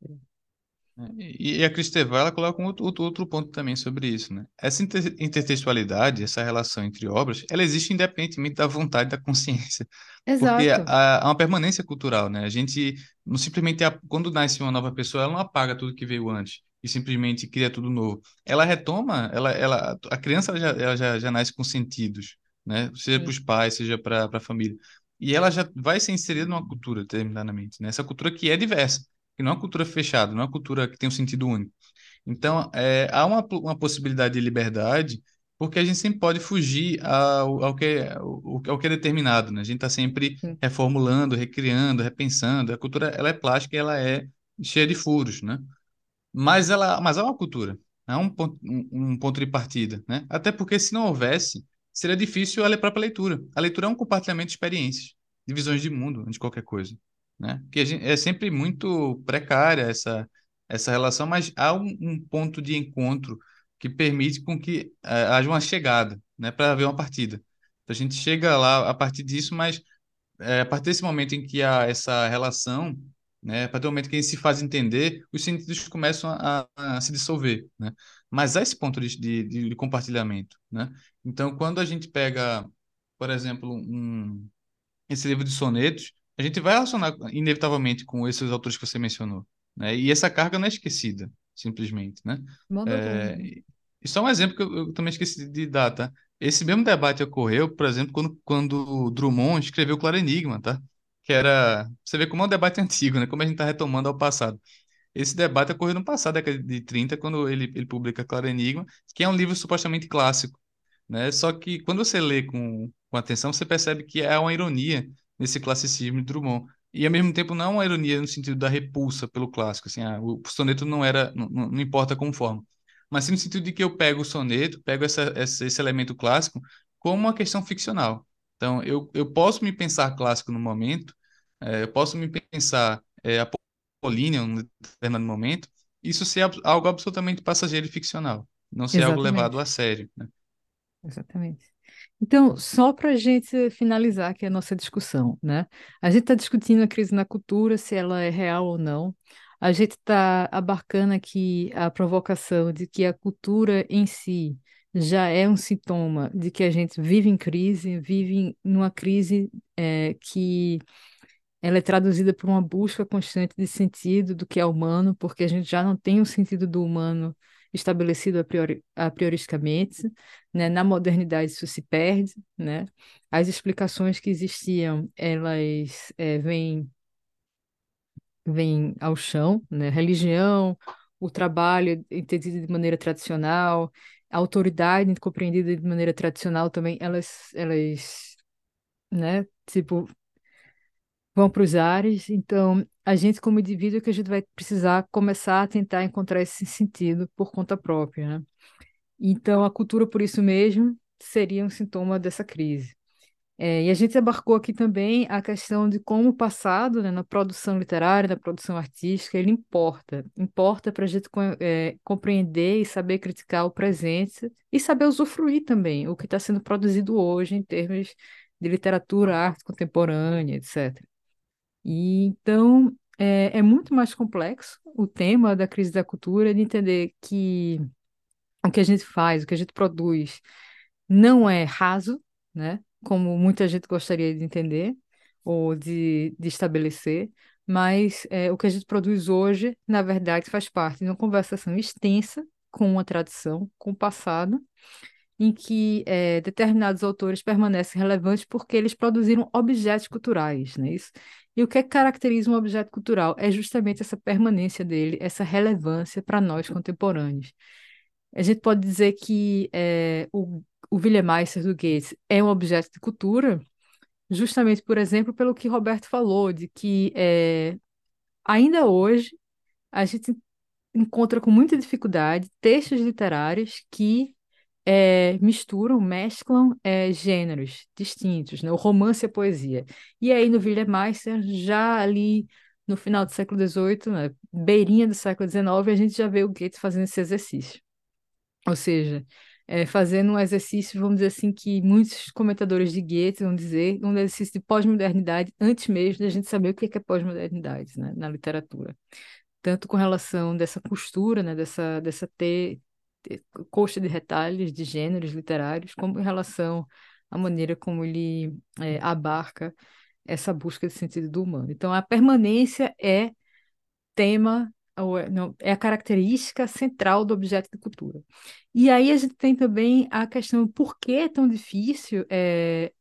E, a Cristevão, ela coloca um outro, outro ponto também sobre isso, né? Essa inter, intertextualidade, essa relação entre obras, ela existe independentemente da vontade da consciência. Porque Exato. há, há uma permanência cultural, né? A gente não simplesmente, quando nasce uma nova pessoa, ela não apaga tudo que veio antes e simplesmente cria tudo novo. Ela retoma, ela, ela, a criança ela já, ela já, já nasce com sentidos, né? Seja para os pais, seja para a família. E ela já vai ser inserida numa cultura, determinadamente, né? Essa cultura que é diversa que não é uma cultura fechada, não é uma cultura que tem um sentido único. Então, é, há uma, uma possibilidade de liberdade, porque a gente sempre pode fugir ao, ao, que, é, ao, ao que é determinado, né? A gente está sempre Sim. reformulando, recriando, repensando. A cultura, ela é plástica e ela é cheia de furos, né? Mas ela, mas é uma cultura, é um ponto, um, um ponto de partida, né? Até porque se não houvesse, seria difícil a própria leitura. A leitura é um compartilhamento de experiências, de visões de mundo, de qualquer coisa né? Porque gente, é sempre muito precária essa, essa relação, mas há um, um ponto de encontro que permite com que uh, haja uma chegada, né, para haver uma partida. Então, a gente chega lá a partir disso, mas é, a partir desse momento em que há essa relação, né, a partir do momento que gente se faz entender, os sentidos começam a, a se dissolver, né? Mas há esse ponto de, de, de compartilhamento, né? Então, quando a gente pega, por exemplo, um, esse livro de sonetos, a gente vai relacionar inevitavelmente com esses autores que você mencionou, né? E essa carga não é esquecida, simplesmente, né? Manda É, bom. e só um exemplo que eu, eu, também esqueci de dar, tá? Esse mesmo debate ocorreu, por exemplo, quando, quando Drummond escreveu Claro Enigma, tá? Que era... Você vê como é um debate <laughs> antigo, né? Como a gente está retomando ao passado. Esse debate ocorreu no passado, década de 30, quando ele, ele publica Claro Enigma, que é um livro supostamente clássico, né? Só que quando você lê com, com atenção, você percebe que é uma ironia nesse classicismo de Drummond. E ao mesmo tempo não é uma ironia no sentido da repulsa pelo clássico, assim, ah, o soneto não era, não, não importa como forma, mas sim no sentido de que eu pego o soneto, pego essa, essa, esse elemento clássico como uma questão ficcional. Então, eu, eu posso me pensar clássico no momento, é, eu posso me pensar é, apolínea em um determinado momento, isso ser algo absolutamente passageiro e ficcional, não ser algo levado Exatamente. a sério. Né? Exatamente. Então, só para a gente finalizar aqui a nossa discussão, né? A gente está discutindo a crise na cultura, se ela é real ou não. A gente está abarcando aqui a provocação de que a cultura em si já é um sintoma de que a gente vive em crise, vive numa crise é, que ela é traduzida por uma busca constante de sentido do que é humano, porque a gente já não tem o sentido do humano estabelecido a, priori, a prioristicamente, né? Na modernidade isso se perde, né? As explicações que existiam, elas é, vêm, vêm ao chão, né? Religião, o trabalho entendido de maneira tradicional, a autoridade compreendida de maneira tradicional também, elas, elas, né? Tipo, vão para os ares. Então, a gente, como indivíduo, é que a gente vai precisar começar a tentar encontrar esse sentido por conta própria, né? Então, a cultura, por isso mesmo, seria um sintoma dessa crise. É, e a gente abarcou aqui também a questão de como o passado, né, na produção literária, na produção artística, ele importa. Importa para a gente é, compreender e saber criticar o presente e saber usufruir também o que está sendo produzido hoje em termos de literatura, arte contemporânea, etc. E então é, é muito mais complexo o tema da crise da cultura, de entender que o que a gente faz, o que a gente produz, não é raso, né? Como muita gente gostaria de entender ou de, de estabelecer, mas é, o que a gente produz hoje, na verdade, faz parte de uma conversação extensa com uma tradição, com o passado, em que é, determinados autores permanecem relevantes porque eles produziram objetos culturais, né? Isso. E o que, é que caracteriza um objeto cultural? É justamente essa permanência dele, essa relevância para nós contemporâneos. A gente pode dizer que é, o, o William Meister do Gates é um objeto de cultura, justamente, por exemplo, pelo que Roberto falou, de que é, ainda hoje a gente encontra com muita dificuldade textos literários que é, misturam, mesclam é, gêneros distintos, né? o romance e a poesia. E aí no William Meister, já ali no final do século XVIII, né? beirinha do século XIX, a gente já vê o Goethe fazendo esse exercício. Ou seja, é, fazendo um exercício, vamos dizer assim, que muitos comentadores de Goethe vão dizer, um exercício de pós-modernidade, antes mesmo da gente saber o que é, é pós-modernidade né, na literatura. Tanto com relação dessa costura, né, dessa, dessa ter, coxa de retalhos de gêneros literários, como em relação à maneira como ele é, abarca essa busca de sentido do humano. Então, a permanência é tema é, não, é a característica central do objeto de cultura. E aí a gente tem também a questão por que é tão difícil é,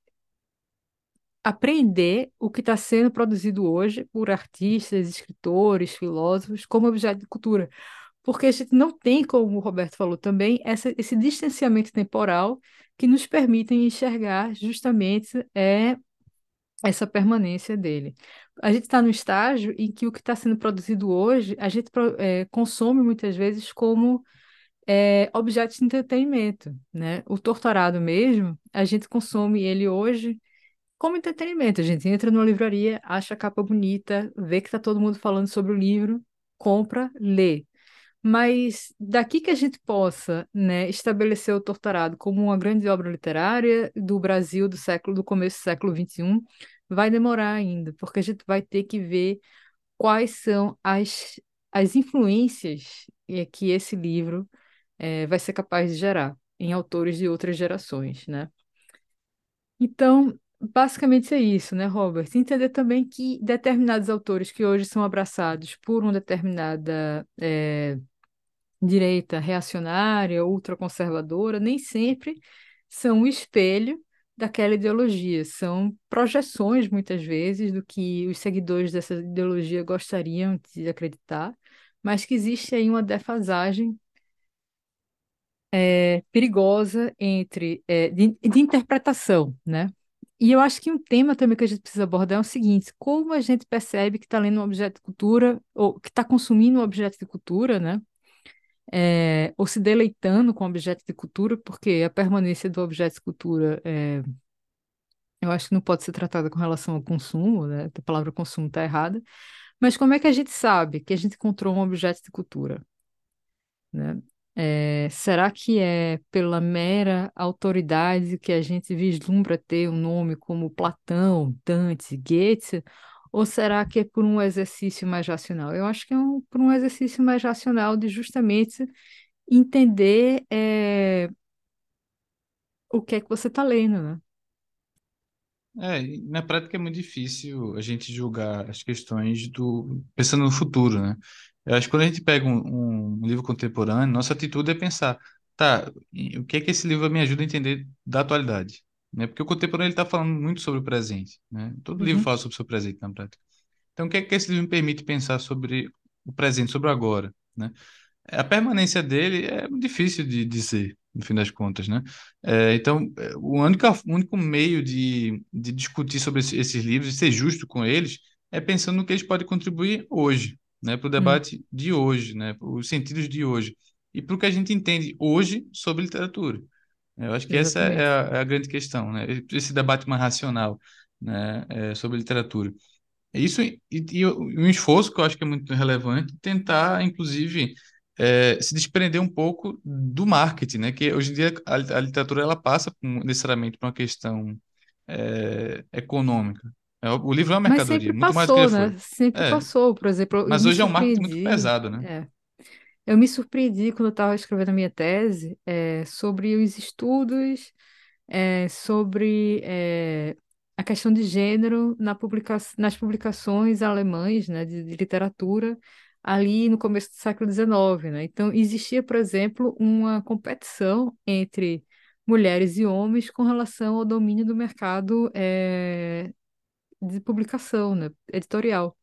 aprender o que está sendo produzido hoje por artistas, escritores, filósofos como objeto de cultura. Porque a gente não tem, como o Roberto falou também, essa, esse distanciamento temporal que nos permite enxergar justamente é, essa permanência dele. A gente está no estágio em que o que está sendo produzido hoje, a gente é, consome muitas vezes como é, objeto de entretenimento, né? O torturado mesmo, a gente consome ele hoje como entretenimento. A gente entra numa livraria, acha a capa bonita, vê que está todo mundo falando sobre o livro, compra, lê. Mas daqui que a gente possa, né, estabelecer o Torturado como uma grande obra literária do Brasil do século do começo do século XXI, vai demorar ainda, porque a gente vai ter que ver quais são as, as influências que esse livro é, vai ser capaz de gerar em autores de outras gerações, né? Então, basicamente é isso, né, Robert? Entender também que determinados autores que hoje são abraçados por uma determinada é, direita reacionária, ultraconservadora, nem sempre são o espelho daquela ideologia, são projeções, muitas vezes, do que os seguidores dessa ideologia gostariam de acreditar, mas que existe aí uma defasagem é, perigosa entre é, de, de interpretação, né? E eu acho que um tema também que a gente precisa abordar é o seguinte: como a gente percebe que está lendo um objeto de cultura, ou que está consumindo um objeto de cultura, né? É, ou se deleitando com objeto de cultura, porque a permanência do objeto de cultura é, eu acho que não pode ser tratada com relação ao consumo, né? A palavra consumo está errada. Mas como é que a gente sabe que a gente encontrou um objeto de cultura? Né? É, será que é pela mera autoridade que a gente vislumbra ter um nome como Platão, Dante, Goethe? Ou será que é por um exercício mais racional? Eu acho que é um, por um exercício mais racional de justamente entender é, o que é que você está lendo, né? É, na prática é muito difícil a gente julgar as questões do pensando no futuro, né? Eu acho que quando a gente pega um, um livro contemporâneo, nossa atitude é pensar, tá, o que é que esse livro me ajuda a entender da atualidade, né? Porque o contemporâneo está falando muito sobre o presente, né? Todo livro Uhum, fala sobre o seu presente na prática. Então, o que é que esse livro me permite pensar sobre o presente, sobre o agora, né? A permanência dele é difícil de dizer, no fim das contas, né? É, então, é, o único, o único meio de, de discutir sobre esse- esses livros e ser justo com eles é pensando no que eles podem contribuir hoje, né? Para o uhum, debate de hoje, né? Para os sentidos de hoje. E para o que a gente entende hoje sobre literatura. Eu acho que essa é exatamente. a, é a grande questão, né? Esse debate mais racional, né? É, sobre literatura. Isso e, e um esforço que eu acho que é muito relevante, tentar, inclusive, é, se desprender um pouco do marketing, né? Que hoje em dia a, a literatura ela passa necessariamente por uma questão é, econômica. É, o livro é uma mercadoria, muito mais do que passou, né? foi. Sempre É, passou. Por exemplo, mas hoje é um marketing muito pesado, né? Eu me surpreendi quando eu estava escrevendo a minha tese é, sobre os estudos, é, sobre é, a questão de gênero na publica nas publicações alemães, né, de, de literatura ali no começo do século XIX, né? Então existia, por exemplo, uma competição entre mulheres e homens com relação ao domínio do mercado de publicação, né, editorial.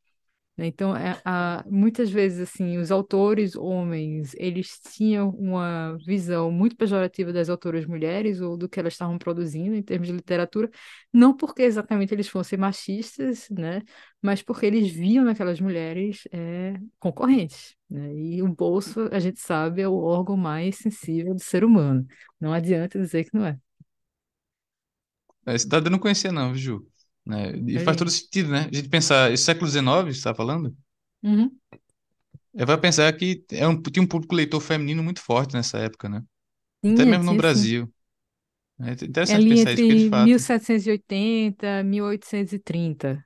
Né? Então, é, a, muitas vezes, assim, os autores homens, eles tinham uma visão muito pejorativa das autoras mulheres ou do que elas estavam produzindo em termos de literatura, não porque exatamente eles fossem machistas, né? Mas porque eles viam naquelas mulheres é, concorrentes, né? E o bolso, a gente sabe, é o órgão mais sensível do ser humano. Não adianta dizer que não é. Esse dado eu não conhecia não, Ju. Né? E faz todo sentido, né? A gente pensar, esse século XIX, você está falando? Uhum. É, vai pensar que é um, tinha um público leitor feminino muito forte nessa época, né? Até Tinha, mesmo no sim. Brasil. É É interessante ali pensar isso, porque de fato, 1780 e 1830.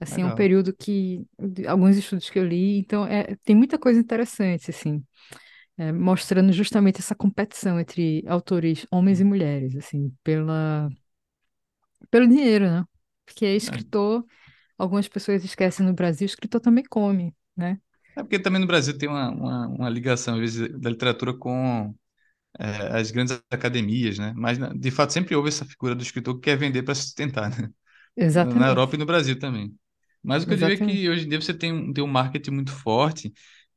Assim, é um legal. período que alguns estudos que eu li, então é, tem muita coisa interessante, assim, é, mostrando justamente essa competição entre autores homens e mulheres, assim, pela pelo dinheiro, né? Porque É, escritor, algumas pessoas esquecem no Brasil, escritor também come, né? é porque também no Brasil tem uma, uma, uma ligação, às vezes, da literatura com é, as grandes academias, né? Mas, de fato, sempre houve essa figura do escritor que quer vender para sustentar, né? Na na Europa e Exatamente, no Brasil também. Mas o que eu digo é que exatamente, hoje em dia você tem um, tem um marketing muito forte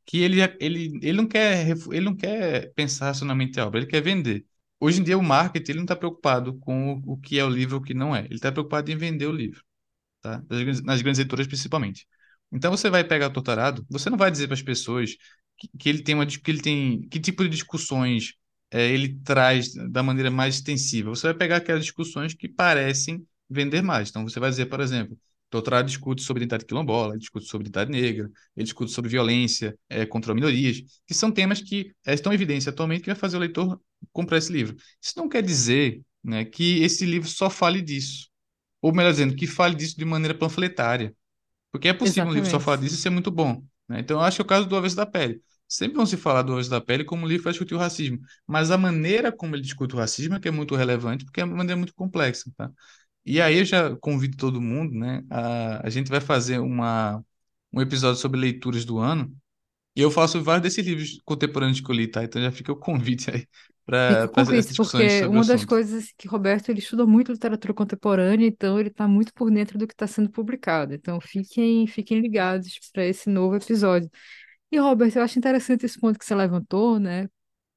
que ele, ele, ele não quer, ele não quer pensar racionalmente a obra, ele quer vender. Hoje em dia o marketing ele não está preocupado com o, que é o livro e o que não é. Ele está preocupado em vender o livro tá? Nas grandes, nas grandes editoras principalmente. Então você vai pegar o Torturado, você não vai dizer para as pessoas que, que ele tem uma que ele tem que tipo de discussões é, ele traz da maneira mais extensiva. Você vai pegar aquelas discussões que parecem vender mais. Então você vai dizer, por exemplo, Torturado discute sobre identidade quilombola, discute sobre identidade negra, ele discute sobre violência é, contra minorias, que são temas que é, estão em evidência atualmente que vai fazer o leitor comprar esse livro. Isso não quer dizer, né, que esse livro só fale disso. Ou melhor dizendo, que fale disso de maneira panfletária. Porque é possível um livro só falar exatamente, disso e ser muito bom. né? Então, eu acho que é o caso do Avesso da Pele. Sempre vão se falar do Avesso da Pele como um livro para discutir o racismo. Mas a maneira como ele discute o racismo é que é muito relevante, porque é uma maneira muito complexa. Tá? E aí eu já convido todo mundo, né? A, a gente vai fazer uma, um episódio sobre leituras do ano. E eu faço vários desses livros contemporâneos que eu li, tá? Então já fica o convite aí para o essas discussões porque uma das coisas que Roberto ele estuda muito literatura contemporânea, então ele está muito por dentro do que está sendo publicado. Então fiquem, fiquem ligados para esse novo episódio. E Robert, eu acho interessante esse ponto que você levantou, né?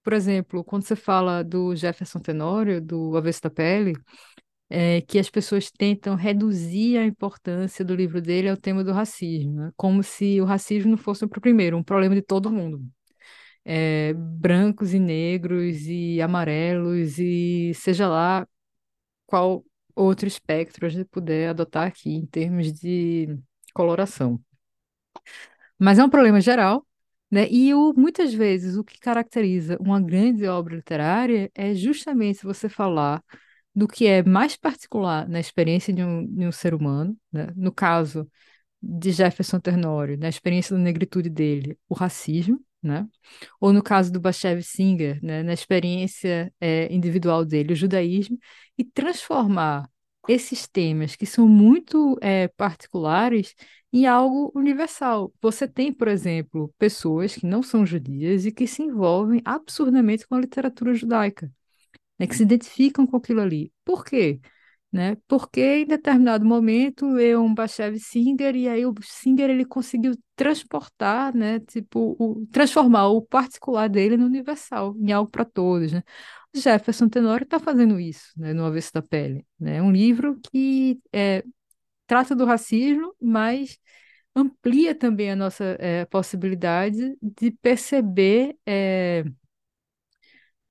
Por exemplo, quando você fala do Jefferson Tenório, do Avesso da Pele, é, que as pessoas tentam reduzir a importância do livro dele ao tema do racismo, né? Como se o racismo não fosse, primeiro, um problema de todo mundo é, brancos e negros e amarelos e seja lá qual outro espectro a gente puder adotar aqui em termos de coloração. Mas é um problema geral, né? E o, muitas vezes o que caracteriza uma grande obra literária é justamente você falar do que é mais particular na experiência de um, de um ser humano, né? No caso de Jefferson Ternório, na experiência da negritude dele, o racismo, né? Ou no caso do Bashev Singer, né, na experiência é, individual dele, o judaísmo, e transformar esses temas que são muito é, particulares em algo universal. Você tem, por exemplo, pessoas que não são judias e que se envolvem absurdamente com a literatura judaica né, que se identificam com aquilo ali. Por quê? Né? Porque em determinado momento leu um Bashev Singer e aí o Singer ele conseguiu transportar, né, tipo, o, transformar o particular dele no universal, em algo para todos, né? O Jefferson Tenório está fazendo isso, né, no Avesso da Pele, né? Um livro que é, trata do racismo, mas amplia também a nossa é, possibilidade de perceber é,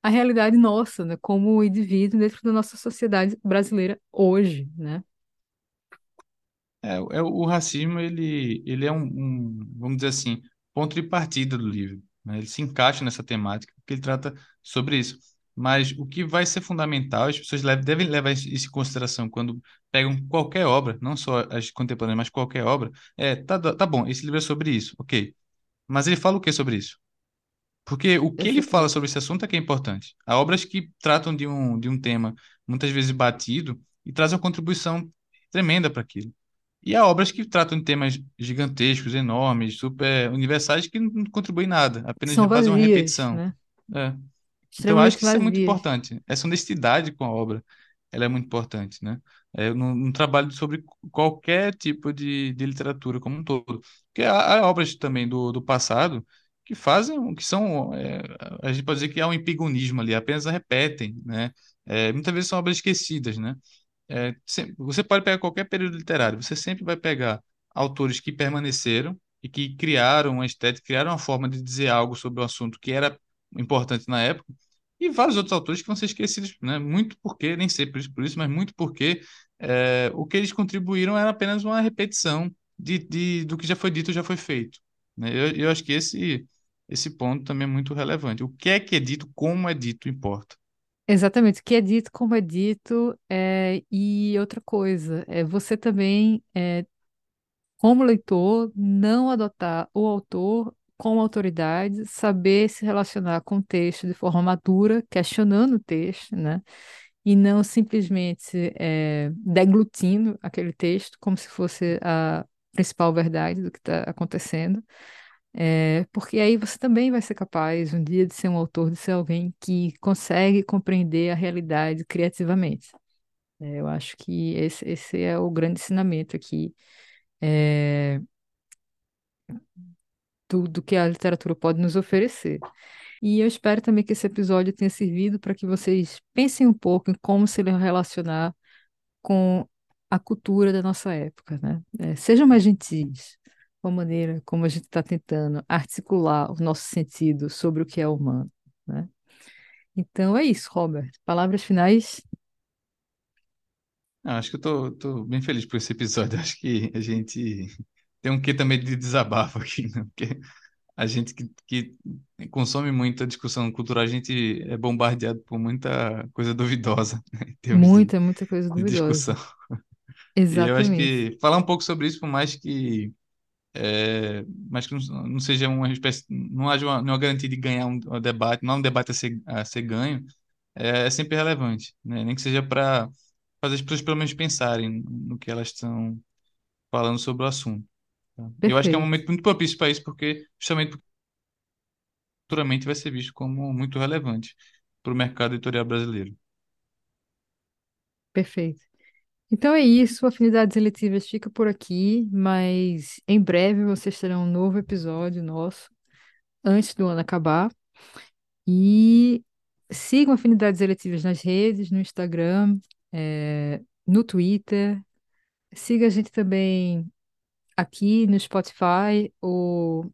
a realidade nossa, né, como indivíduo dentro da nossa sociedade brasileira hoje, né? É, é, o racismo, ele, ele é um, um, vamos dizer assim, ponto de partida do livro, né? Ele se encaixa nessa temática, porque ele trata sobre isso. Mas o que vai ser fundamental, as pessoas devem levar isso em consideração quando pegam qualquer obra, não só as contemporâneas, mas qualquer obra, é, tá, tá bom, esse livro é sobre isso, ok. Mas ele fala o que sobre isso? Porque o que ele fala sobre esse assunto é que é importante. Há obras que tratam de um, de um tema muitas vezes batido e trazem uma contribuição tremenda para aquilo. E há obras que tratam de temas gigantescos, enormes, super universais, que não contribuem nada, apenas São fazem uma vazias, repetição. né? É. Então, eu acho que isso é muito vazias. importante. Essa honestidade com a obra, ela é muito importante, né? É, no, no trabalho sobre qualquer tipo de, de literatura como um todo. Porque há, há obras também do, do passado que fazem, que são, é, a gente pode dizer que há um epigonismo ali, apenas repetem, né? É, muitas vezes são obras esquecidas, né? É, se- você pode pegar qualquer período literário, você sempre vai pegar autores que permaneceram e que criaram uma estética, criaram uma forma de dizer algo sobre o assunto que era importante na época, e vários outros autores que vão ser esquecidos, né? Muito porque, nem sei por isso, por isso, mas muito porque é, o que eles contribuíram era apenas uma repetição de, de, do que já foi dito, já foi feito, né? Eu, eu acho que esse, esse ponto também é muito relevante. O que é que é dito, como é dito, importa. Exatamente, o que é dito, como é dito, é... e outra coisa, é você também, é, como leitor, não adotar o autor como autoridade, saber se relacionar com o texto de forma madura, questionando o texto, né? E não simplesmente é, deglutindo aquele texto como se fosse a principal verdade do que está acontecendo. É, porque aí você também vai ser capaz, um dia, de ser um autor, de ser alguém que consegue compreender a realidade criativamente. É, eu acho que esse, esse é o grande ensinamento aqui, é, do, do que a literatura pode nos oferecer. E eu espero também que esse episódio tenha servido para que vocês pensem um pouco em como se relacionar com a cultura da nossa época, né? É, sejam mais gentis com a maneira como a gente está tentando articular o nosso sentido sobre o que é humano, né? Então é isso, Robert. Palavras finais? Ah, acho que eu tô bem feliz por esse episódio. <laughs> Acho que a gente tem um quê também de desabafo aqui, né? Porque a gente que, que consome muita discussão cultural, a gente é bombardeado por muita coisa duvidosa, né, termos de, Muita, muita coisa discussão. duvidosa. <laughs> E eu acho Exatamente. que falar um pouco sobre isso, por mais que, é, mais que não, não seja uma espécie, não haja uma, nenhuma garantia de ganhar um, um debate, não é um debate a ser, a ser ganho, é, é sempre relevante, né? Nem que seja para fazer as pessoas pelo menos pensarem no que elas estão falando sobre o assunto. tá? Eu acho que é um momento muito propício para isso, porque justamente futuramente vai ser visto como muito relevante para o mercado editorial brasileiro. perfeito. Então é isso, Afinidades Eletivas fica por aqui, mas em breve vocês terão um novo episódio nosso, antes do ano acabar. E sigam Afinidades Eletivas nas redes, no Instagram, eh, no Twitter. Siga a gente também aqui no Spotify ou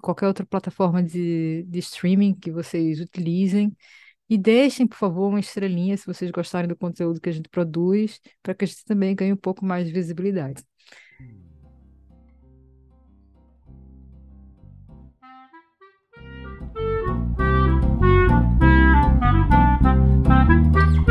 qualquer outra plataforma de, de streaming que vocês utilizem. E deixem, por favor, uma estrelinha se vocês gostarem do conteúdo que a gente produz, para que a gente também ganhe um pouco mais de visibilidade. Música